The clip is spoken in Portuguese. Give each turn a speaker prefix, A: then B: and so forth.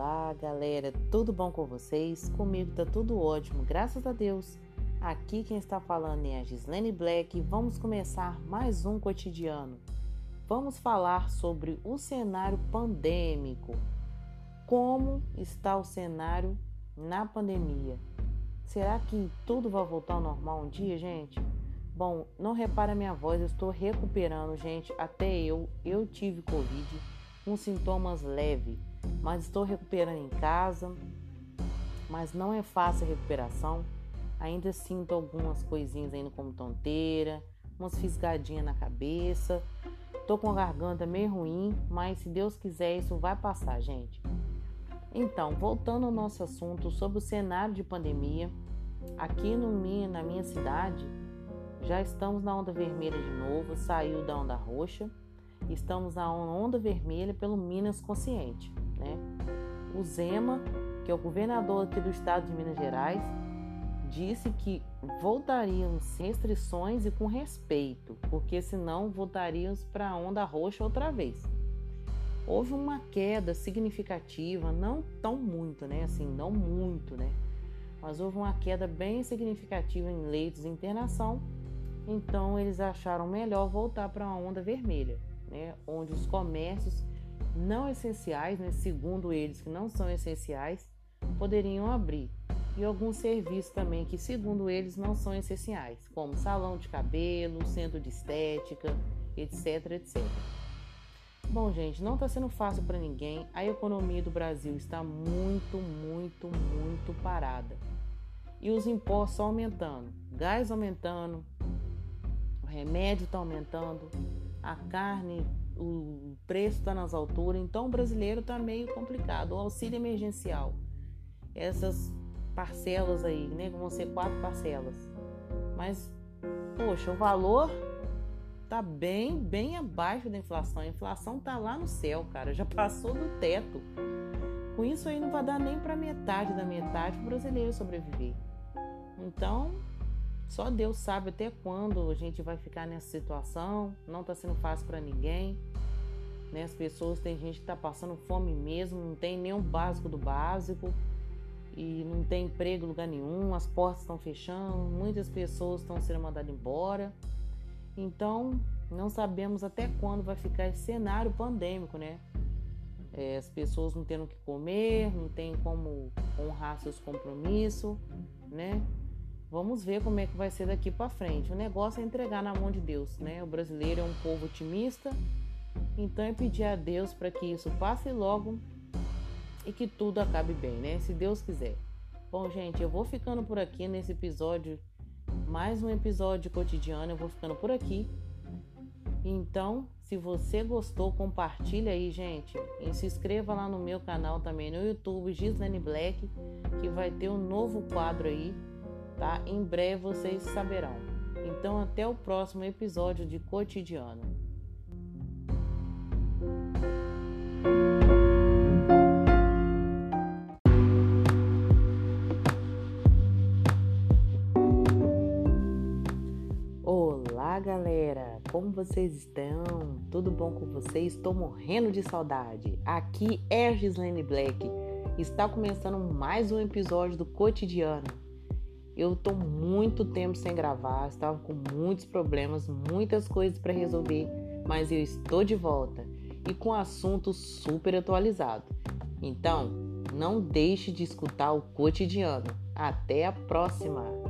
A: Olá, galera, tudo bom com vocês? Comigo tá tudo ótimo, graças a Deus. Aqui quem está falando é a Gislene Black e vamos começar mais um cotidiano. Vamos falar sobre o cenário pandêmico. Como está o cenário na pandemia? Será que tudo vai voltar ao normal um dia, gente? Bom, não repara minha voz, eu estou recuperando, gente. Até eu, eu tive Covid com sintomas leves mas estou recuperando em casa. Mas não é fácil a recuperação. Ainda sinto algumas coisinhas ainda como tonteira, umas fisgadinhas na cabeça. Tô com a garganta meio ruim, mas se Deus quiser isso vai passar, gente. Então, voltando ao nosso assunto sobre o cenário de pandemia, aqui no minha, na minha cidade, já estamos na onda vermelha de novo, saiu da onda roxa, estamos na onda vermelha pelo Minas Consciente. Né? O Zema, que é o governador aqui do estado de Minas Gerais, disse que voltaríamos restrições e com respeito, porque senão voltaríamos para a onda roxa outra vez. Houve uma queda significativa, não tão muito, né? Assim, não muito, né? Mas houve uma queda bem significativa em leitos de internação. Então eles acharam melhor voltar para a onda vermelha, né? Onde os comércios não essenciais, né, segundo eles que não são essenciais, poderiam abrir. E alguns serviços também que, segundo eles, não são essenciais, como salão de cabelo, centro de estética, etc, etc. Bom, gente, não está sendo fácil para ninguém. A economia do Brasil está muito, muito, muito parada. E os impostos aumentando, gás aumentando, o remédio está aumentando, a carne o preço está nas alturas, então o brasileiro está meio complicado. O auxílio emergencial, essas parcelas aí, né? Vão ser quatro parcelas. Mas, poxa, o valor tá bem, bem abaixo da inflação. A inflação tá lá no céu, cara, já passou do teto. Com isso aí não vai dar nem para metade da metade o brasileiro sobreviver. Então, só Deus sabe até quando a gente vai ficar nessa situação. Não está sendo fácil para ninguém. Né? As pessoas, tem gente que está passando fome mesmo, não tem nenhum básico do básico e não tem emprego em lugar nenhum. As portas estão fechando, muitas pessoas estão sendo mandadas embora. Então, não sabemos até quando vai ficar esse cenário pandêmico, né? É, as pessoas não tendo o que comer, não tem como honrar seus compromissos, né? Vamos ver como é que vai ser daqui para frente. O negócio é entregar na mão de Deus, né? O brasileiro é um povo otimista, então é pedir a Deus para que isso passe logo e que tudo acabe bem, né? Se Deus quiser. Bom, gente, eu vou ficando por aqui nesse episódio, mais um episódio cotidiano. Eu vou ficando por aqui. Então, se você gostou, compartilha aí, gente. E se inscreva lá no meu canal também no YouTube, Gislene Black, que vai ter um novo quadro aí tá? Em breve vocês saberão. Então, até o próximo episódio de Cotidiano. Olá, galera! Como vocês estão? Tudo bom com vocês? Estou morrendo de saudade. Aqui é Gislene Black. Está começando mais um episódio do Cotidiano. Eu tô muito tempo sem gravar, estava com muitos problemas, muitas coisas para resolver, mas eu estou de volta e com assunto super atualizado. Então, não deixe de escutar o cotidiano. Até a próxima!